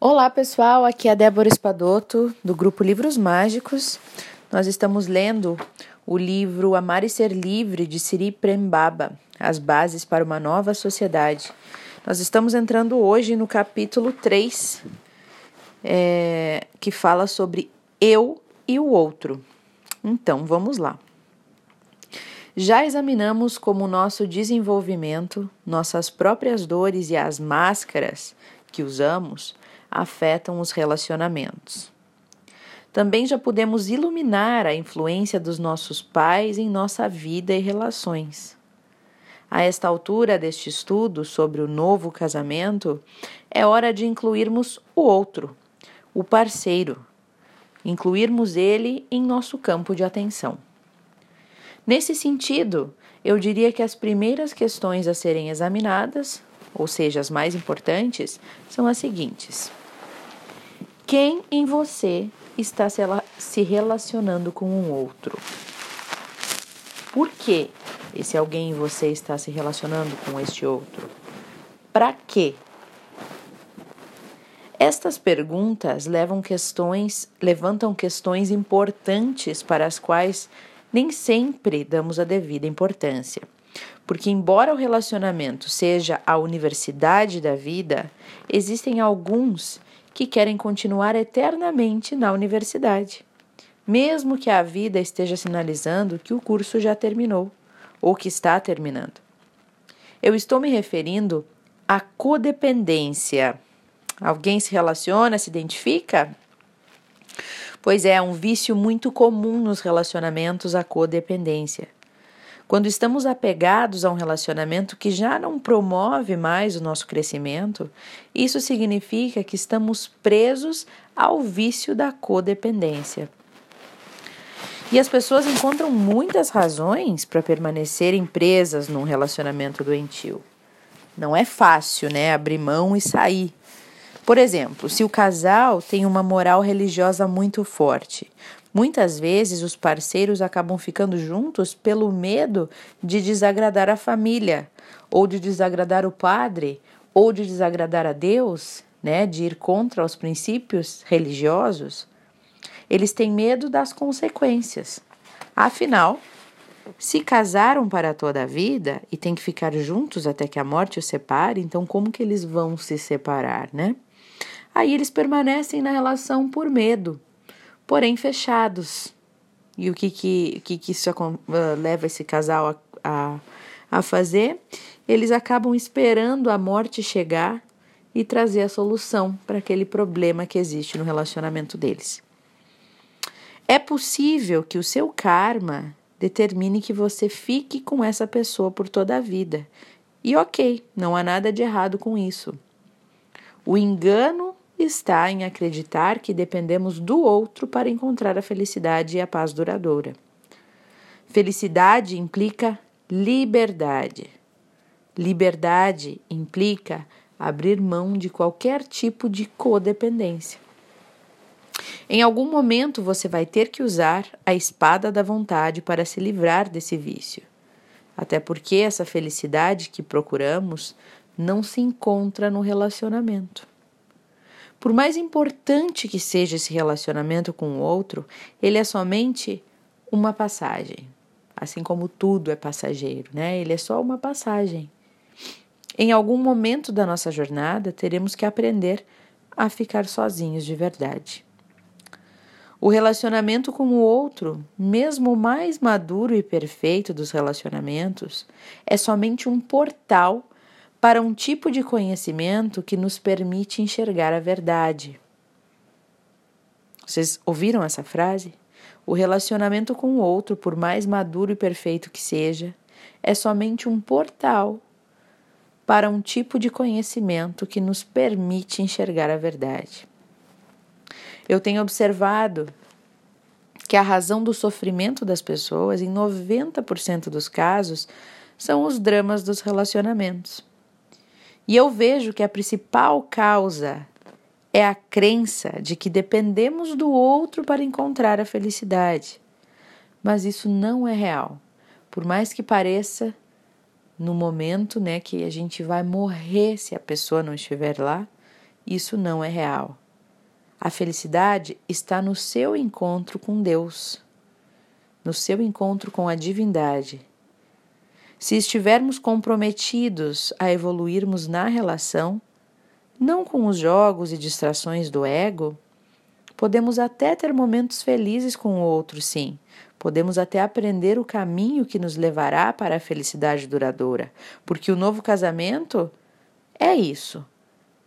Olá pessoal, aqui é a Débora Espadoto do grupo Livros Mágicos. Nós estamos lendo o livro Amar e Ser Livre de Siri Prembaba, As Bases para uma Nova Sociedade. Nós estamos entrando hoje no capítulo 3, é, que fala sobre eu e o outro. Então, vamos lá. Já examinamos como nosso desenvolvimento, nossas próprias dores e as máscaras que usamos afetam os relacionamentos. Também já podemos iluminar a influência dos nossos pais em nossa vida e relações. A esta altura deste estudo sobre o novo casamento, é hora de incluirmos o outro, o parceiro, incluirmos ele em nosso campo de atenção. Nesse sentido, eu diria que as primeiras questões a serem examinadas, ou seja, as mais importantes, são as seguintes: quem em você está se relacionando com um outro? Por que esse alguém em você está se relacionando com este outro? Para quê? Estas perguntas levam questões, levantam questões importantes para as quais nem sempre damos a devida importância. Porque, embora o relacionamento seja a universidade da vida, existem alguns que querem continuar eternamente na universidade, mesmo que a vida esteja sinalizando que o curso já terminou ou que está terminando. Eu estou me referindo à codependência. Alguém se relaciona, se identifica? Pois é, é um vício muito comum nos relacionamentos a codependência. Quando estamos apegados a um relacionamento que já não promove mais o nosso crescimento, isso significa que estamos presos ao vício da codependência. E as pessoas encontram muitas razões para permanecerem presas num relacionamento doentio. Não é fácil, né, abrir mão e sair. Por exemplo, se o casal tem uma moral religiosa muito forte, Muitas vezes os parceiros acabam ficando juntos pelo medo de desagradar a família, ou de desagradar o padre, ou de desagradar a Deus, né, de ir contra os princípios religiosos. Eles têm medo das consequências. Afinal, se casaram para toda a vida e têm que ficar juntos até que a morte os separe, então como que eles vão se separar, né? Aí eles permanecem na relação por medo, porém fechados. E o que, que, que, que isso uh, leva esse casal a, a, a fazer? Eles acabam esperando a morte chegar e trazer a solução para aquele problema que existe no relacionamento deles. É possível que o seu karma determine que você fique com essa pessoa por toda a vida. E ok, não há nada de errado com isso. O engano está em acreditar que dependemos do outro para encontrar a felicidade e a paz duradoura. Felicidade implica liberdade. Liberdade implica abrir mão de qualquer tipo de codependência. Em algum momento você vai ter que usar a espada da vontade para se livrar desse vício. Até porque essa felicidade que procuramos não se encontra no relacionamento. Por mais importante que seja esse relacionamento com o outro, ele é somente uma passagem. Assim como tudo é passageiro, né? Ele é só uma passagem. Em algum momento da nossa jornada, teremos que aprender a ficar sozinhos de verdade. O relacionamento com o outro, mesmo o mais maduro e perfeito dos relacionamentos, é somente um portal para um tipo de conhecimento que nos permite enxergar a verdade. Vocês ouviram essa frase? O relacionamento com o outro, por mais maduro e perfeito que seja, é somente um portal para um tipo de conhecimento que nos permite enxergar a verdade. Eu tenho observado que a razão do sofrimento das pessoas, em 90% dos casos, são os dramas dos relacionamentos. E eu vejo que a principal causa é a crença de que dependemos do outro para encontrar a felicidade. Mas isso não é real. Por mais que pareça no momento, né, que a gente vai morrer se a pessoa não estiver lá, isso não é real. A felicidade está no seu encontro com Deus, no seu encontro com a divindade. Se estivermos comprometidos a evoluirmos na relação, não com os jogos e distrações do ego, podemos até ter momentos felizes com o outro, sim. Podemos até aprender o caminho que nos levará para a felicidade duradoura, porque o novo casamento é isso.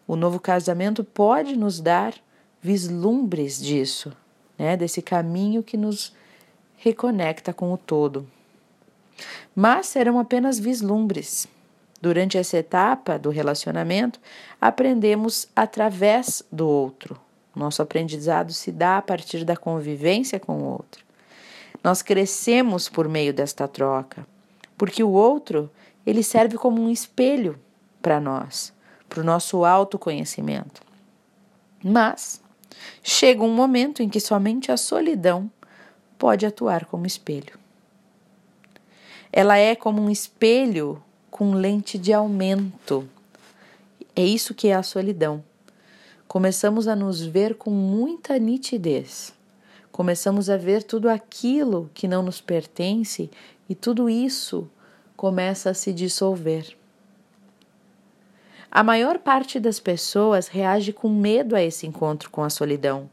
O novo casamento pode nos dar vislumbres disso, né? Desse caminho que nos reconecta com o todo. Mas serão apenas vislumbres. Durante essa etapa do relacionamento, aprendemos através do outro. Nosso aprendizado se dá a partir da convivência com o outro. Nós crescemos por meio desta troca, porque o outro, ele serve como um espelho para nós, para o nosso autoconhecimento. Mas chega um momento em que somente a solidão pode atuar como espelho. Ela é como um espelho com lente de aumento. É isso que é a solidão. Começamos a nos ver com muita nitidez. Começamos a ver tudo aquilo que não nos pertence e tudo isso começa a se dissolver. A maior parte das pessoas reage com medo a esse encontro com a solidão,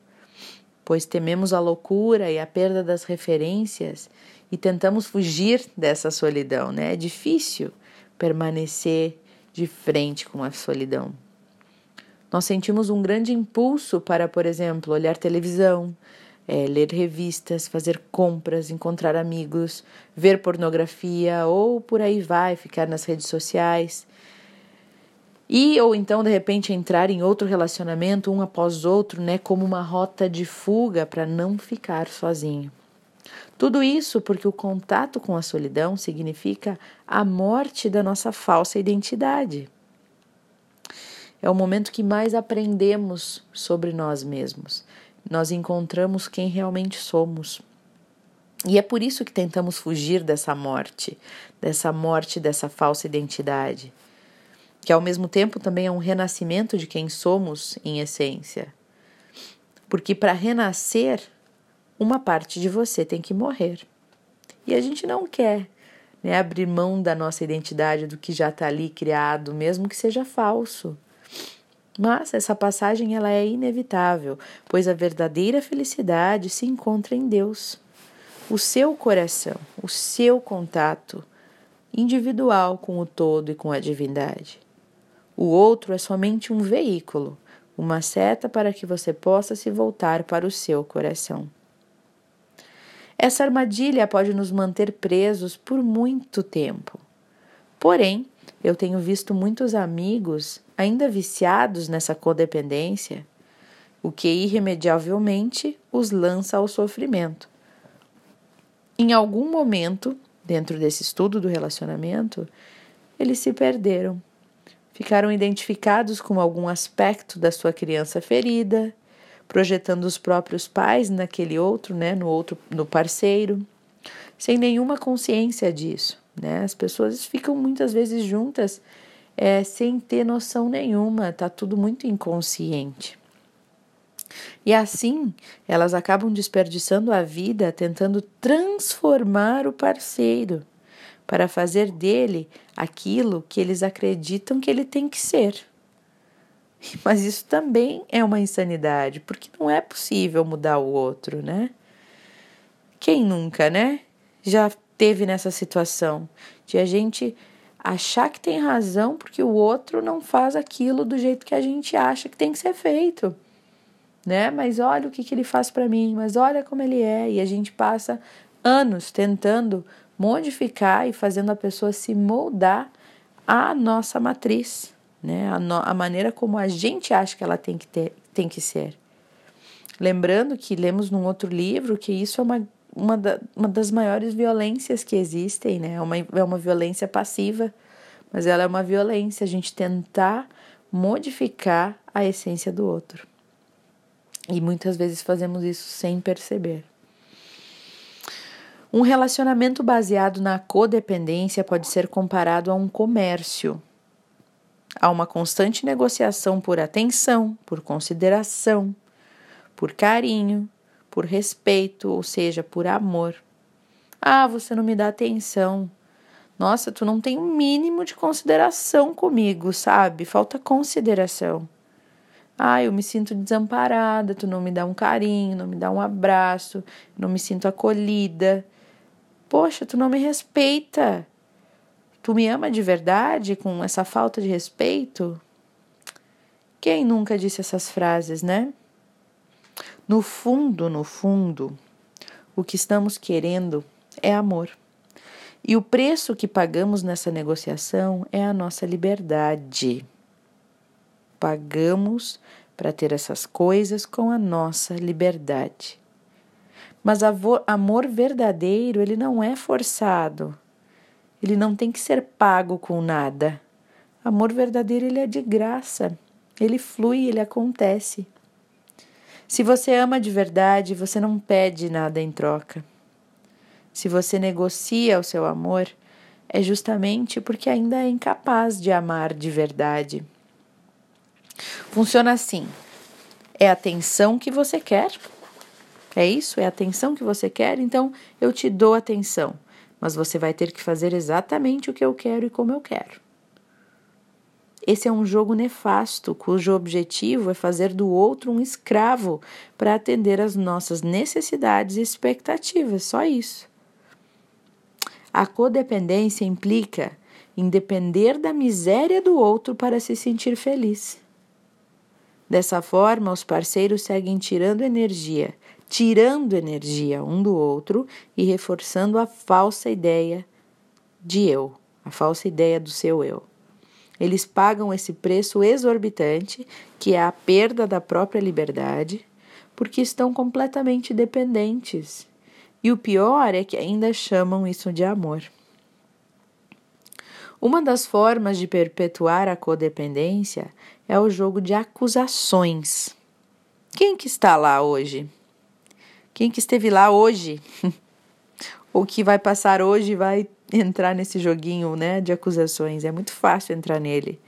pois tememos a loucura e a perda das referências e tentamos fugir dessa solidão, né? É difícil permanecer de frente com a solidão. Nós sentimos um grande impulso para, por exemplo, olhar televisão, é, ler revistas, fazer compras, encontrar amigos, ver pornografia ou por aí vai, ficar nas redes sociais. E ou então de repente entrar em outro relacionamento um após outro, né, como uma rota de fuga para não ficar sozinho. Tudo isso porque o contato com a solidão significa a morte da nossa falsa identidade. É o momento que mais aprendemos sobre nós mesmos. Nós encontramos quem realmente somos. E é por isso que tentamos fugir dessa morte, dessa morte dessa falsa identidade, que ao mesmo tempo também é um renascimento de quem somos em essência. Porque para renascer, uma parte de você tem que morrer. E a gente não quer né, abrir mão da nossa identidade, do que já está ali criado, mesmo que seja falso. Mas essa passagem ela é inevitável, pois a verdadeira felicidade se encontra em Deus. O seu coração, o seu contato individual com o todo e com a divindade. O outro é somente um veículo, uma seta para que você possa se voltar para o seu coração. Essa armadilha pode nos manter presos por muito tempo. Porém, eu tenho visto muitos amigos ainda viciados nessa codependência, o que irremediavelmente os lança ao sofrimento. Em algum momento, dentro desse estudo do relacionamento, eles se perderam. Ficaram identificados com algum aspecto da sua criança ferida, projetando os próprios pais naquele outro, né, no outro, no parceiro, sem nenhuma consciência disso, né? As pessoas ficam muitas vezes juntas é, sem ter noção nenhuma, tá tudo muito inconsciente. E assim, elas acabam desperdiçando a vida tentando transformar o parceiro para fazer dele aquilo que eles acreditam que ele tem que ser. Mas isso também é uma insanidade, porque não é possível mudar o outro, né? Quem nunca, né? Já teve nessa situação de a gente achar que tem razão porque o outro não faz aquilo do jeito que a gente acha que tem que ser feito, né? Mas olha o que, que ele faz para mim, mas olha como ele é, e a gente passa anos tentando modificar e fazendo a pessoa se moldar à nossa matriz né? A, no, a maneira como a gente acha que ela tem que, ter, tem que ser. Lembrando que lemos num outro livro que isso é uma, uma, da, uma das maiores violências que existem, né? É uma, é uma violência passiva, mas ela é uma violência, a gente tentar modificar a essência do outro. E muitas vezes fazemos isso sem perceber. Um relacionamento baseado na codependência pode ser comparado a um comércio Há uma constante negociação por atenção, por consideração, por carinho, por respeito, ou seja, por amor. Ah, você não me dá atenção. Nossa, tu não tem o um mínimo de consideração comigo, sabe? Falta consideração. Ah, eu me sinto desamparada, tu não me dá um carinho, não me dá um abraço, não me sinto acolhida. Poxa, tu não me respeita. Tu me ama de verdade com essa falta de respeito? Quem nunca disse essas frases, né? No fundo, no fundo, o que estamos querendo é amor. E o preço que pagamos nessa negociação é a nossa liberdade. Pagamos para ter essas coisas com a nossa liberdade. Mas amor verdadeiro, ele não é forçado. Ele não tem que ser pago com nada. Amor verdadeiro, ele é de graça. Ele flui, ele acontece. Se você ama de verdade, você não pede nada em troca. Se você negocia o seu amor, é justamente porque ainda é incapaz de amar de verdade. Funciona assim: é a atenção que você quer. É isso? É a atenção que você quer? Então eu te dou atenção, mas você vai ter que fazer exatamente o que eu quero e como eu quero. Esse é um jogo nefasto, cujo objetivo é fazer do outro um escravo para atender às nossas necessidades e expectativas, só isso. A codependência implica em depender da miséria do outro para se sentir feliz. Dessa forma, os parceiros seguem tirando energia, tirando energia um do outro e reforçando a falsa ideia de eu, a falsa ideia do seu eu. Eles pagam esse preço exorbitante, que é a perda da própria liberdade, porque estão completamente dependentes e o pior é que ainda chamam isso de amor. Uma das formas de perpetuar a codependência é o jogo de acusações. Quem que está lá hoje? Quem que esteve lá hoje? Ou que vai passar hoje vai entrar nesse joguinho, né, de acusações. É muito fácil entrar nele.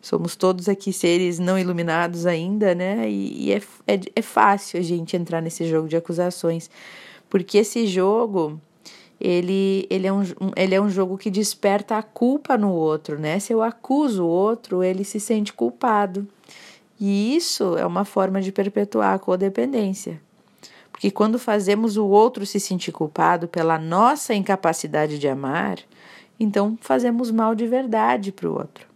Somos todos aqui seres não iluminados ainda, né? E, e é, é, é fácil a gente entrar nesse jogo de acusações porque esse jogo ele, ele, é um, ele é um jogo que desperta a culpa no outro, né? Se eu acuso o outro, ele se sente culpado. E isso é uma forma de perpetuar a codependência. Porque quando fazemos o outro se sentir culpado pela nossa incapacidade de amar, então fazemos mal de verdade para o outro.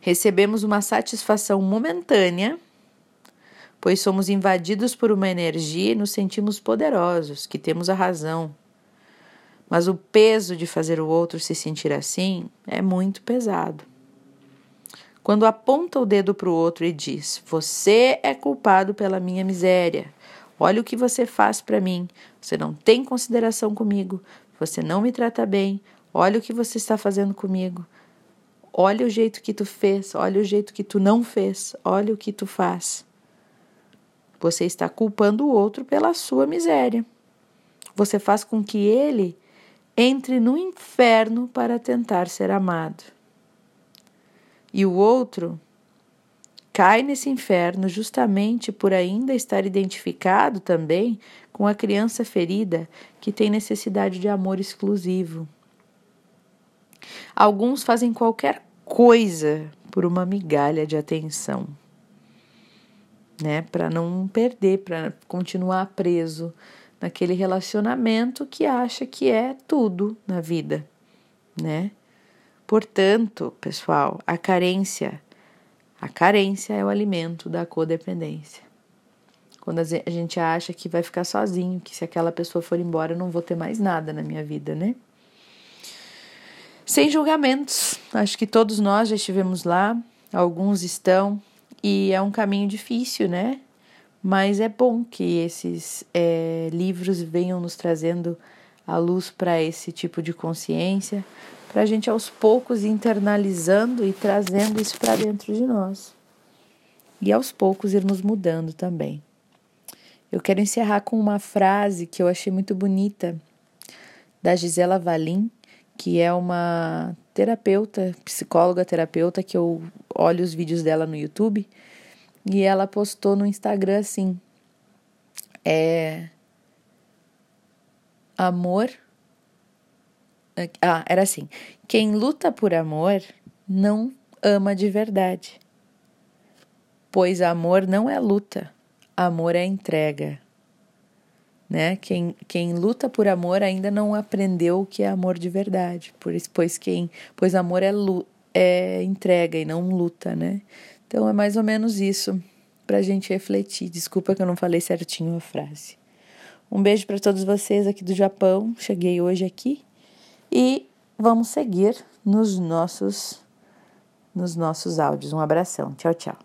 Recebemos uma satisfação momentânea pois somos invadidos por uma energia e nos sentimos poderosos, que temos a razão. Mas o peso de fazer o outro se sentir assim é muito pesado. Quando aponta o dedo para o outro e diz: Você é culpado pela minha miséria. Olha o que você faz para mim. Você não tem consideração comigo. Você não me trata bem. Olha o que você está fazendo comigo. Olha o jeito que tu fez. Olha o jeito que tu não fez. Olha o que tu faz. Você está culpando o outro pela sua miséria. Você faz com que ele entre no inferno para tentar ser amado. E o outro cai nesse inferno justamente por ainda estar identificado também com a criança ferida que tem necessidade de amor exclusivo. Alguns fazem qualquer coisa por uma migalha de atenção né? Para não perder, para continuar preso naquele relacionamento que acha que é tudo na vida, né? Portanto, pessoal, a carência, a carência é o alimento da codependência. Quando a gente acha que vai ficar sozinho, que se aquela pessoa for embora eu não vou ter mais nada na minha vida, né? Sem julgamentos, acho que todos nós já estivemos lá, alguns estão, e é um caminho difícil, né? Mas é bom que esses é, livros venham nos trazendo a luz para esse tipo de consciência, para a gente aos poucos internalizando e trazendo isso para dentro de nós. E aos poucos irmos mudando também. Eu quero encerrar com uma frase que eu achei muito bonita da Gisela Valim, que é uma terapeuta, psicóloga terapeuta, que eu olho os vídeos dela no YouTube, e ela postou no Instagram assim: é. Amor. Ah, era assim: quem luta por amor não ama de verdade. Pois amor não é luta, amor é entrega. Né? Quem, quem luta por amor ainda não aprendeu o que é amor de verdade. Por isso, pois quem, pois amor é, é entrega e não luta, né? Então é mais ou menos isso para a gente refletir. Desculpa que eu não falei certinho a frase. Um beijo para todos vocês aqui do Japão. Cheguei hoje aqui e vamos seguir nos nossos nos nossos áudios. Um abração. Tchau, tchau.